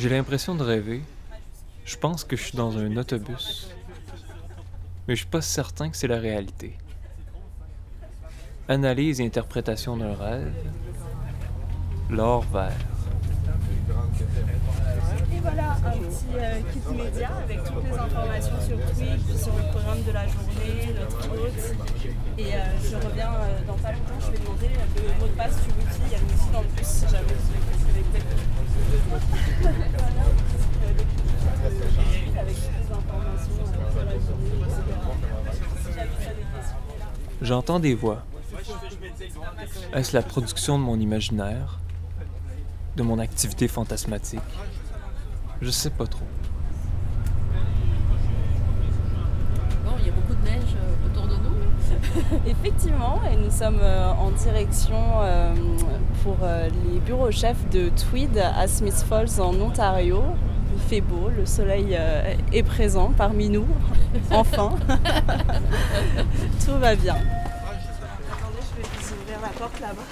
J'ai l'impression de rêver. Je pense que je suis dans un autobus. Mais je suis pas certain que c'est la réalité. Analyse et interprétation d'un rêve. L'or vert. Un petit euh, kit média avec toutes les informations sur Twitch, sur le programme de la journée, notre hôte. Et euh, je reviens euh, dans pas longtemps, je vais demander le mot de passe du wifi. Il y a une aussi dans le bus si jamais vous le avec. J'entends des voix. Est-ce la production de mon imaginaire? De mon activité fantasmatique? Je sais pas trop. Bon, il y a beaucoup de neige euh, autour de nous. Effectivement, et nous sommes euh, en direction euh, pour les bureaux chefs de Tweed à Smith Falls en Ontario. Il fait beau, le soleil est présent parmi nous, enfin. Tout va bien. Attendez, je vais vous ouvrir la porte là-bas.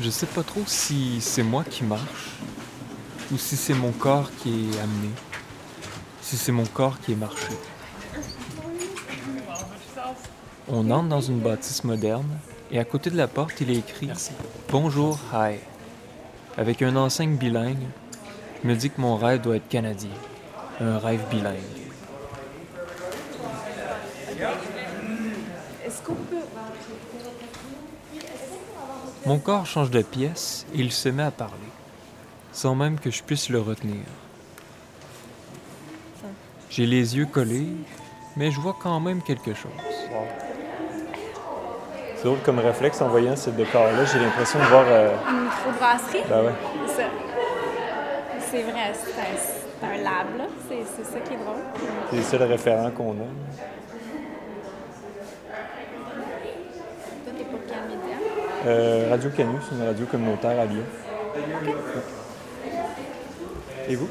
Je sais pas trop si c'est moi qui marche ou si c'est mon corps qui est amené. Si c'est mon corps qui est marché. On entre dans une bâtisse moderne et à côté de la porte, il est écrit Bonjour, hi. Avec un enseigne bilingue, je me dis que mon rêve doit être canadien. Un rêve bilingue. Mon corps change de pièce et il se met à parler, sans même que je puisse le retenir. J'ai les yeux collés, mais je vois quand même quelque chose. C'est drôle comme réflexe en voyant ce décor-là. J'ai l'impression de voir. euh, Une microbrasserie, ben ouais. c'est ça. C'est vrai, c'est un, lab, là. C'est c'est ça qui est drôle. C'est le seul référent qu'on a. Toi, t'es pour quel média? Euh, radio Canu, c'est une radio communautaire à Lyon. Et vous?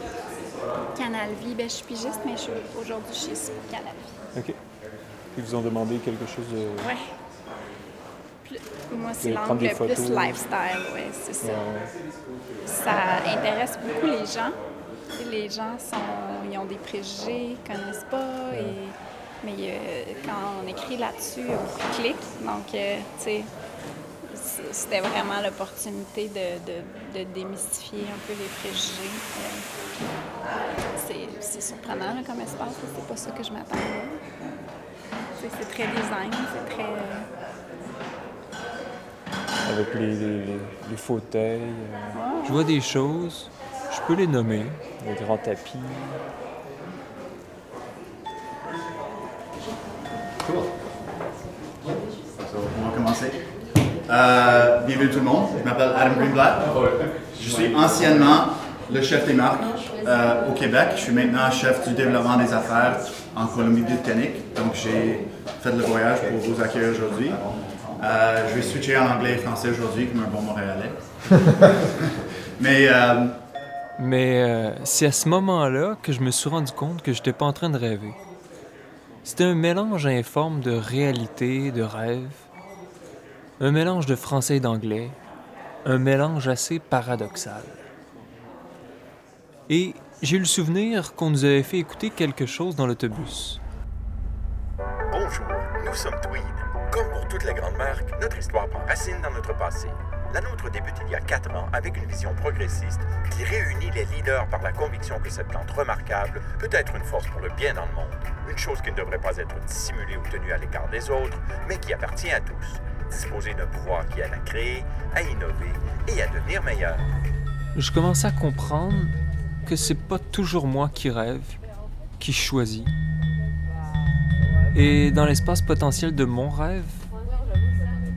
Canal Vie, ben, je suis pigiste, mais je suis aujourd'hui je suis sur Canal Vie. OK. Ils vous ont demandé quelque chose de. Ouais. Plus- moi, c'est De l'angle plus lifestyle, ouais, c'est ça. Ouais. Ça intéresse beaucoup les gens. Les gens sont, ils ont des préjugés, ils connaissent pas. Et, mais euh, quand on écrit là-dessus, de clics. Donc, euh, tu sais, c'était vraiment l'opportunité de, de- de démystifier un peu les préjugés. Euh, c'est- c'est surprenant là, comme espace, c'est pas ça que je m'attendais. C'est très design, c'est très. euh, Avec les, les, les- les fauteuils, euh, Je vois des choses, je peux les nommer. le grand tapis. Euh, bienvenue tout le monde. Je m'appelle Adam Greenblatt. Je suis anciennement le chef des marques euh, au Québec. Je suis maintenant chef du développement des affaires en Colombie-Britannique. Donc, j'ai fait le voyage pour vous accueillir aujourd'hui. Euh, je vais switcher en anglais et français aujourd'hui comme un bon Montréalais. Mais Mais c'est à ce moment-là que je me suis rendu compte que j'étais pas en train de rêver. C'était un mélange informe de réalité, de rêve, un mélange de français et d'anglais, un mélange assez paradoxal. Et j'ai eu le souvenir qu'on nous avait fait écouter quelque chose dans l'autobus. Bonjour, nous sommes Tweed. Comme pour toutes les grandes marques, notre histoire prend racine dans notre passé. La nôtre débute il y a quatre ans avec une vision progressiste qui réunit les leaders par la conviction que cette plante remarquable peut être une force pour le bien dans le monde. Une chose qui ne devrait pas être dissimulée ou tenue à l'écart des autres, mais qui appartient à tous. Disposer d'un pouvoir qui aide à créer, à innover et à devenir meilleur. Je commençais à comprendre que c'est pas toujours moi qui rêve, qui choisis. Et dans l'espace potentiel de mon rêve,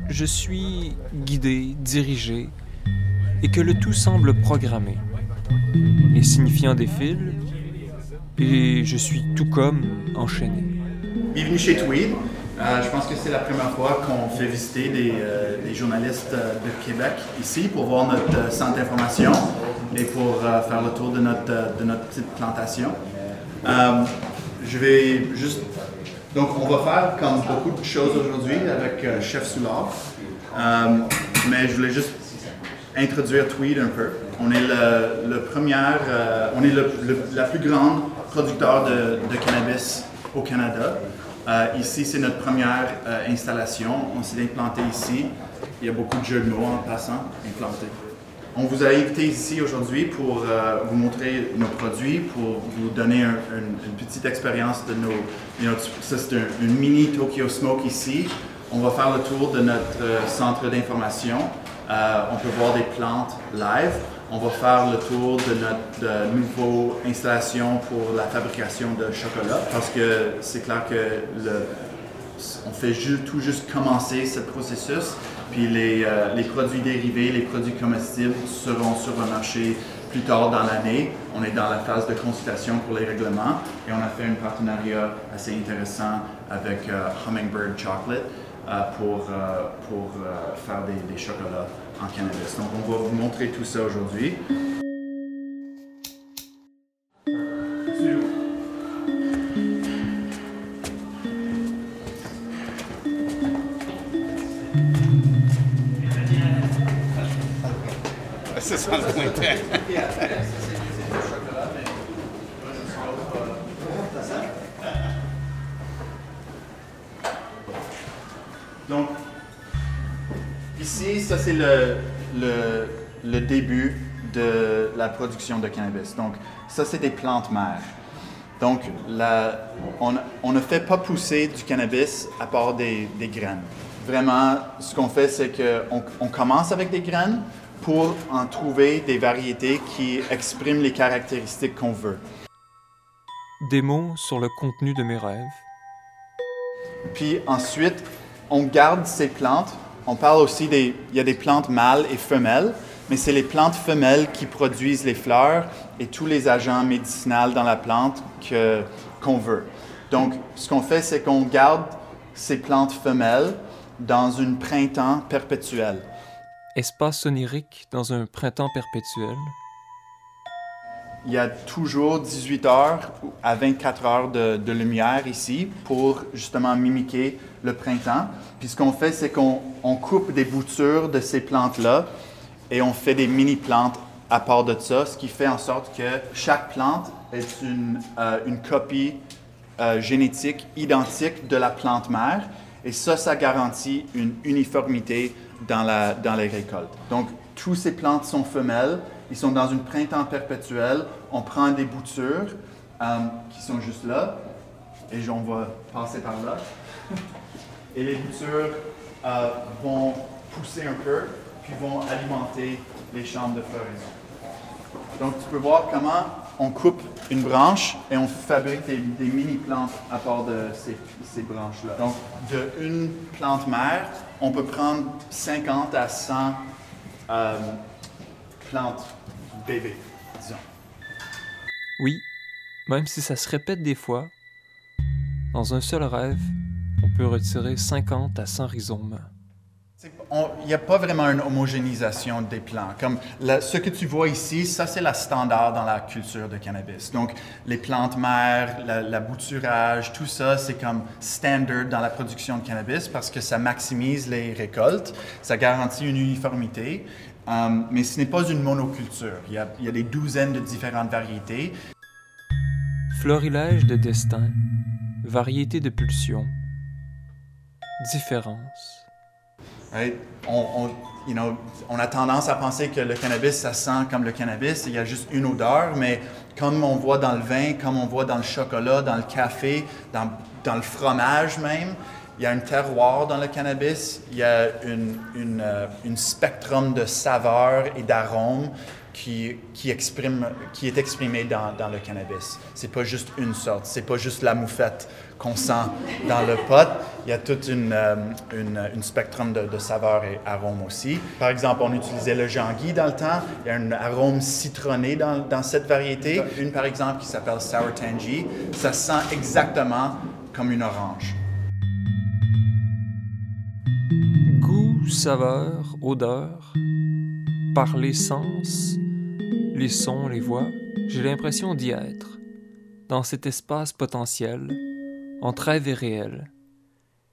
je suis guidé, dirigé, et que le tout semble programmé. Les signifiants défilent, et je suis tout comme enchaîné. Bienvenue chez Tweed. Euh, je pense que c'est la première fois qu'on fait visiter des, euh, journalistes euh, de Québec ici pour voir notre centre d'information et pour faire le tour de notre, de notre petite plantation. Je vais juste Donc, on va faire comme beaucoup de choses aujourd'hui avec Chef Soulard. Mais je voulais juste introduire Tweed un peu. On est le, le premier, on est le, le- la plus grande producteur de, de cannabis au Canada. Euh, ici, c'est notre première euh, installation. On s'est implanté ici. Il y a beaucoup de jeux de mots en passant, implanté. On vous a invité ici aujourd'hui pour euh, vous montrer nos produits, pour vous donner un- un- une petite expérience de nos. ça, c'est un, une mini Tokyo Smoke ici. On va faire le tour de notre centre d'information. On peut voir des plantes live. On va faire le tour de notre nouvelle installation pour la fabrication de chocolat parce que c'est clair que on fait tout juste commencer ce processus, puis les, euh, les produits dérivés, les produits comestibles seront sur le marché plus tard dans l'année. On est dans la phase de consultation pour les règlements et on a fait un partenariat assez intéressant avec euh, Hummingbird Chocolate euh, pour, faire des chocolats en cannabis. Donc on va vous montrer tout ça aujourd'hui. C'est ça le pointeur. Donc, c'est le, le, le début de la production de cannabis. Donc, ça c'est des plantes mères. Donc, la- on, on ne fait pas pousser du cannabis à part des, des graines. Vraiment, ce qu'on fait, c'est qu'on on commence avec des graines pour en trouver des variétés qui expriment les caractéristiques qu'on veut. Des mots sur le contenu de mes rêves. Puis ensuite, on garde ces plantes. On parle aussi des. Y a des plantes mâles et femelles, mais c'est les plantes femelles qui produisent les fleurs et tous les agents médicinaux dans la plante qu'on veut. Donc, ce qu'on fait, c'est qu'on garde ces plantes femelles dans un printemps perpétuel. Espace onirique dans un printemps perpétuel. Il y a toujours 18 heures à 24 heures de, lumière ici pour justement mimiquer le printemps. Puis ce qu'on fait, c'est qu'on on coupe des boutures de ces plantes-là et on fait des mini-plantes à part de ça, ce qui fait en sorte que chaque plante est une, euh, une copie euh, génétique identique de la plante mère. Et ça, ça garantit une uniformité dans, la, dans les récoltes. Donc, toutes ces plantes sont femelles. Ils sont dans une printemps perpétuel. On prend des boutures euh, qui sont juste là. Et on va passer par là. Et les boutures euh, vont pousser un peu, puis vont alimenter les chambres de floraison. Donc, tu peux voir comment on coupe une branche et on fabrique des, mini-plantes à part de ces, branches-là. Donc, de une plante mère, on peut prendre 50 à 100 euh, plantes bébés, disons. Oui, même si ça se répète des fois, dans un seul rêve, on peut retirer 50 à 100 rhizomes. Il n'y a pas vraiment une homogénéisation des plants. Comme la- ce que tu vois ici, ça c'est la standard dans la culture de cannabis. Donc les plantes mères, la, la bouturage, tout ça c'est comme standard dans la production de cannabis parce que ça maximise les récoltes, ça garantit une uniformité. Euh, mais ce n'est pas une monoculture. Il y, a, il y a des douzaines de différentes variétés. Florilège de destin, variété de pulsions, différence. Right? On, on- you know, on a tendance à penser que le cannabis, ça sent comme le cannabis, il y a juste une odeur, mais comme on voit dans le vin, comme on voit dans le chocolat, dans le café, dans, dans le fromage même, il y a un terroir dans le cannabis, il y a une, euh, spectrum de saveurs et d'arômes qui, est exprimé dans, le cannabis. C'est pas juste une sorte, c'est pas juste la moufette qu'on sent dans le pot. Il y a tout euh, une, spectrum de, saveurs et arômes aussi. Par exemple, on utilisait le Jean-Guy dans le temps. Il y a un arôme citronné dans, dans cette variété. Une, par exemple, qui s'appelle Sour Tangy. Ça sent exactement comme une orange. Goût, saveur, odeur, par les sens, les sons, les voix, j'ai l'impression d'y être, dans cet espace potentiel, entre rêve et réel.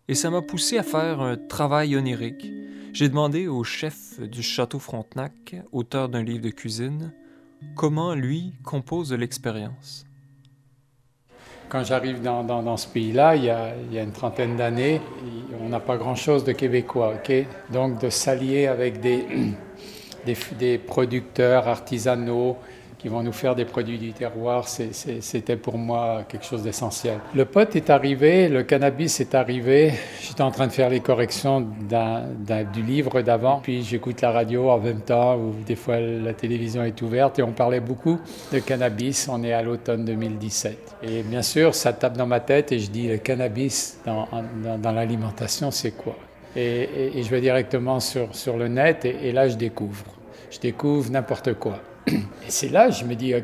Et ça m'a poussé à faire un travail onirique. J'ai demandé au chef du château Frontenac, auteur d'un livre de cuisine, comment lui compose l'expérience. Quand j'arrive dans, ce pays-là, il, y a une trentaine d'années, on n'a pas grand-chose de québécois. Donc de s'allier avec des, des, producteurs artisanaux qui vont nous faire des produits du terroir, c'était pour moi quelque chose d'essentiel. Le pot est arrivé, le cannabis est arrivé. J'étais en train de faire les corrections du livre d'avant, puis j'écoute la radio en même temps, ou des fois la télévision est ouverte, et on parlait beaucoup de cannabis. On est à l'automne 2017. Et bien sûr, ça tape dans ma tête, et je dis, le cannabis dans, l'alimentation, c'est quoi? Et, je vais directement sur le net, et là, je découvre. Je découvre n'importe quoi. Et c'est là, je me dis, euh,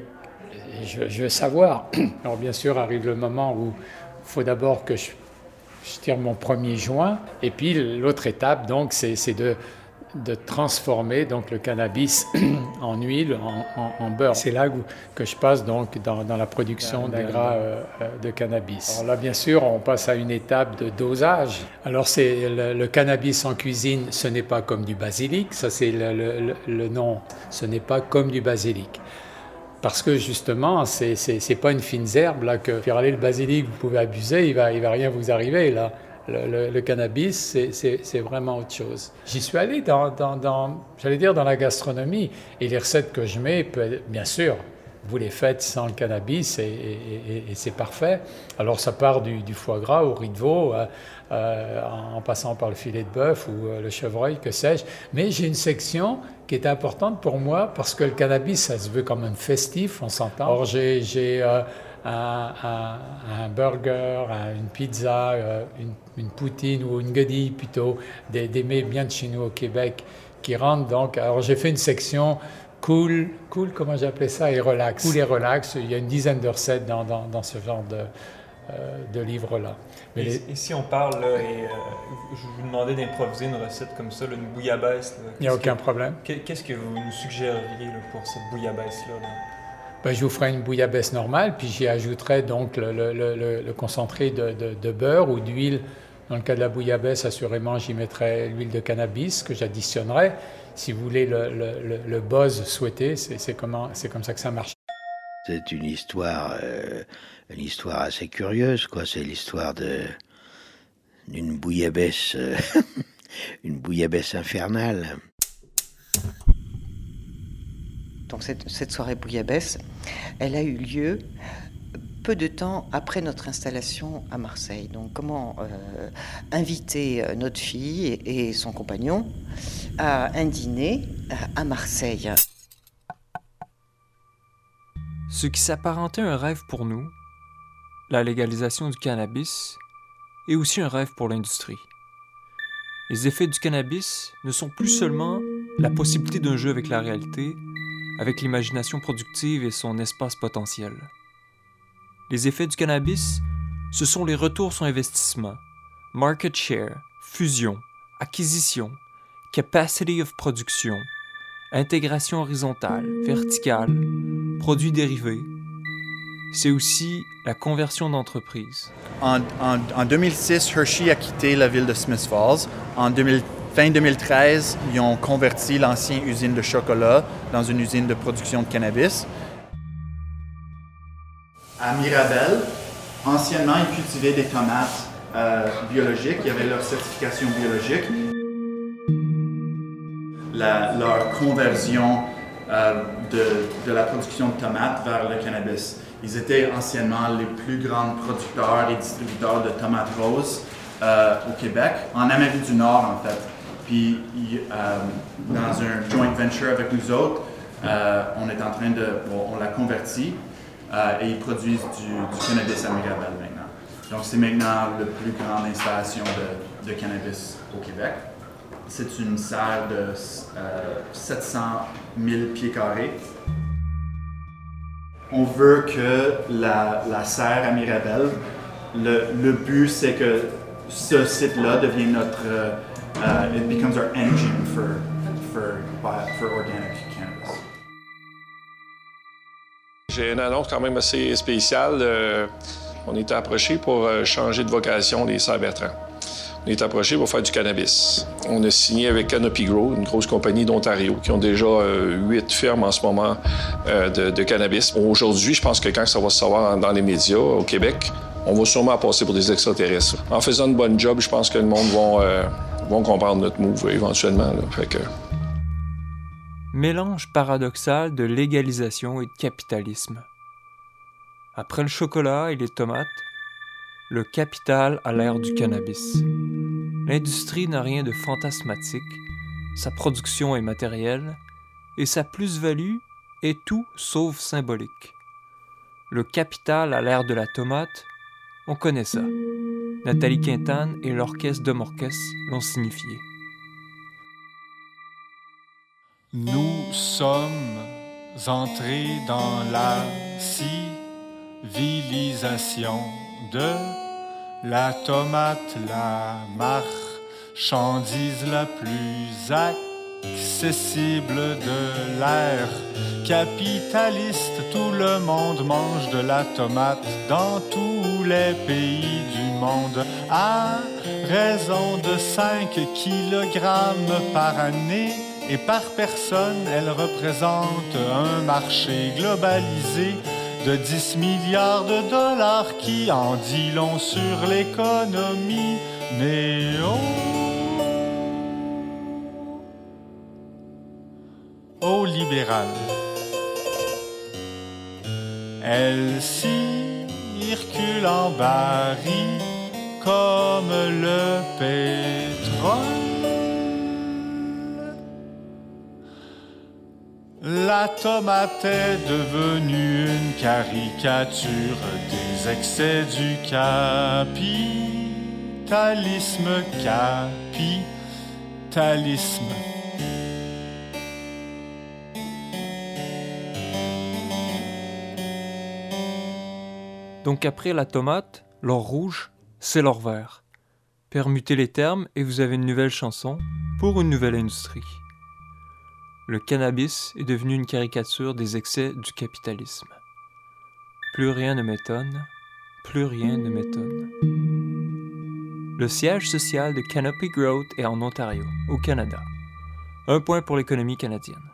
je, veux savoir. Alors bien sûr, arrive le moment où il faut d'abord que je, tire mon premier joint. Et puis l'autre étape, donc, c'est de de transformer donc le cannabis en huile, en, beurre. C'est là que je passe donc dans, la production d'un gras euh, euh, de cannabis. Alors là, bien sûr, on passe à une étape de dosage. Alors c'est le, cannabis en cuisine, ce n'est pas comme du basilic, ça c'est le, nom, ce n'est pas comme du basilic. Parce que justement, c'est n'est pas une fine herbe là que faire aller le basilic, vous pouvez abuser, il va il va rien vous arriver là. Le, cannabis, c'est vraiment autre chose. J'y suis allé dans, j'allais dire, dans la gastronomie. Et les recettes que je mets, bien sûr, vous les faites sans le cannabis et, c'est parfait. Alors ça part du, foie gras au riz de veau, euh, euh, en passant par le filet de bœuf ou euh, le chevreuil, que sais-je. Mais j'ai une section qui est importante pour moi parce que le cannabis, ça se veut quand même festif, on s'entend. Alors j'ai un, un, burger, une pizza, euh, une, poutine ou une guedille plutôt, des, des mets bien de chez nous au Québec qui rentrent. Donc, alors j'ai fait une section cool, cool, comment j'appelais ça, et relax. Cool et relax. Il y a une dizaine de recettes dans, dans, dans ce genre de, euh, de livre-là. Mais et, si on parle, et, euh, je vous demandais d'improviser une recette comme ça, une bouillabaisse. Il n'y a aucun problème. Qu'est-ce que vous nous suggéreriez pour cette bouillabaisse-là? là? Ben, je vous ferai une bouillabaisse normale, puis j'y ajouterai donc le, concentré de, beurre ou d'huile. Dans le cas de la bouillabaisse, assurément, j'y mettrai l'huile de cannabis que j'additionnerai. Si vous voulez le, buzz souhaité, c'est comme ça que ça marche. C'est une histoire, euh, une histoire assez curieuse, quoi. C'est l'histoire d'une bouillabaisse, euh, une bouillabaisse infernale. Donc cette, soirée bouillabaisse, elle a eu lieu peu de temps après notre installation à Marseille. Donc comment euh, inviter euh, notre fille et, son compagnon à un dîner euh, à Marseille. Ce qui s'apparentait un rêve pour nous, la légalisation du cannabis, est aussi un rêve pour l'industrie. Les effets du cannabis ne sont plus seulement la possibilité d'un jeu avec la réalité, avec l'imagination productive et son espace potentiel. Les effets du cannabis, ce sont les retours sur investissement, market share, fusion, acquisition, capacity of production, intégration horizontale, verticale, produits dérivés. C'est aussi la conversion d'entreprise. En, en, 2006, Hershey a quitté la ville de Smith Falls. En 2000, Fin 2013, ils ont converti l'ancienne usine de chocolat dans une usine de production de cannabis. À Mirabel, anciennement, ils cultivaient des tomates euh, biologiques, il y avait leur certification biologique. leur conversion euh, de, la production de tomates vers le cannabis. Ils étaient anciennement les plus grands producteurs et distributeurs de tomates roses euh, au Québec, en Amérique du Nord en fait. Puis, euh, dans un joint venture avec nous autres, euh, on est en train de, on l'a converti euh, et ils produisent du, cannabis à Mirabel maintenant. Donc, c'est maintenant la plus grande installation de, cannabis au Québec. C'est une salle de 700 000 pieds carrés. On veut que la, serre à Mirabel, le but c'est que ce site-là devienne notre uh, it becomes our engine for, for, for organic cannabis. J'ai une annonce quand même assez spéciale. Euh, On était approché pour euh, changer de vocation des Saint-Bertrand. On est approché pour faire du cannabis. On a signé avec Canopy Grow, une grosse compagnie d'Ontario, qui ont déjà euh, huit fermes en ce moment euh, de, cannabis. Aujourd'hui, je pense que quand ça va se savoir dans les médias au Québec, on va sûrement passer pour des extraterrestres. En faisant une bonne job, je pense que le monde va, comprendre notre move éventuellement. Mélange paradoxal de légalisation et de capitalisme. Après le chocolat et les tomates, le capital a l'ère du cannabis. L'industrie n'a rien de fantasmatique, sa production est matérielle, et sa plus-value est tout sauf symbolique. Le capital a l'ère de la tomate, on connaît ça. Nathalie Quintane et l'orchestre de Morquès l'ont signifié. Nous sommes entrés dans la civilisation de la tomate, la marchandise la plus accessible de l'ère capitaliste. Tout le monde mange de la tomate dans tous les pays du monde à raison de 5 kg par année et par personne, elle représente un marché globalisé de 10 milliards de dollars qui en dit long sur l'économie néo. Au libéral. Elle circule en baril comme le pétrole. La tomate est devenue une caricature des excès du capitalisme. Capitalisme. Donc après la tomate, l'or rouge, c'est l'or vert. Permutez les termes et vous avez une nouvelle chanson pour une nouvelle industrie le cannabis est devenu une caricature des excès du capitalisme. Plus rien ne m'étonne, plus rien ne m'étonne. Le siège social de Canopy Growth est en Ontario, au Canada. Un point pour l'économie canadienne.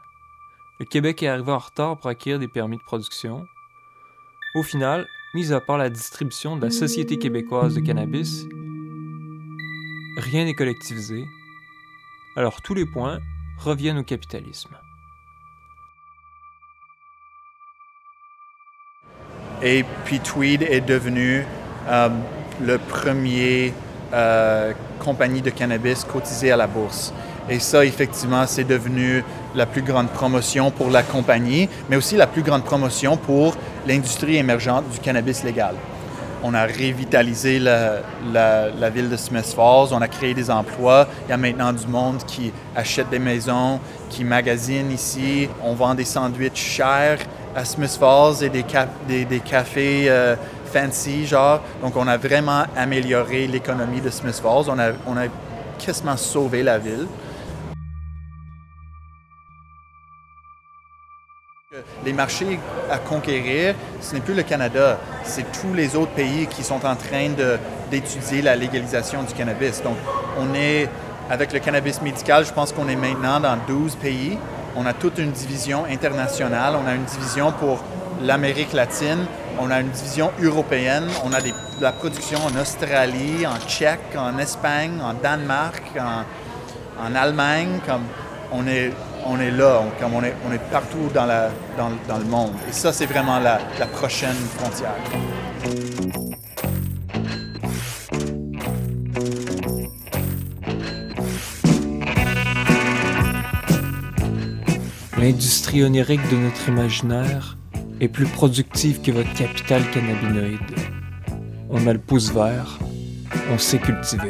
Le Québec est arrivé en retard pour acquérir des permis de production. Au final, mis à part la distribution de la Société québécoise de cannabis, rien n'est collectivisé. Alors tous les points reviennent au capitalisme. Et puis Tweed est devenu euh, le premier euh, compagnie de cannabis cotisée à la bourse. Et ça, effectivement, c'est devenu la plus grande promotion pour la compagnie, mais aussi la plus grande promotion pour l'industrie émergente du cannabis légal. On a revitalisé la, ville de Smith Falls, on a créé des emplois. Il y a maintenant du monde qui achète des maisons, qui magasine ici. On vend des sandwichs chers à Smith Falls et des, cafés euh, fancy, genre. Donc, on a vraiment amélioré l'économie de Smith Falls. On a quasiment sauvé la ville. Les marchés à conquérir, ce n'est plus le Canada, c'est tous les autres pays qui sont en train d'étudier la légalisation du cannabis. Donc, on est, avec le cannabis médical, je pense qu'on est maintenant dans 12 pays. On a toute une division internationale, on a une division pour l'Amérique latine, on a une division européenne, on a de la production en Australie, en Tchèque, en Espagne, en Danemark, en, Allemagne. Comme on est on est là, on, comme on, est, partout dans le monde. Et ça, c'est vraiment la, la prochaine frontière. L'industrie onirique de notre imaginaire est plus productive que votre capital cannabinoïde. On a le pouce vert, on sait cultiver.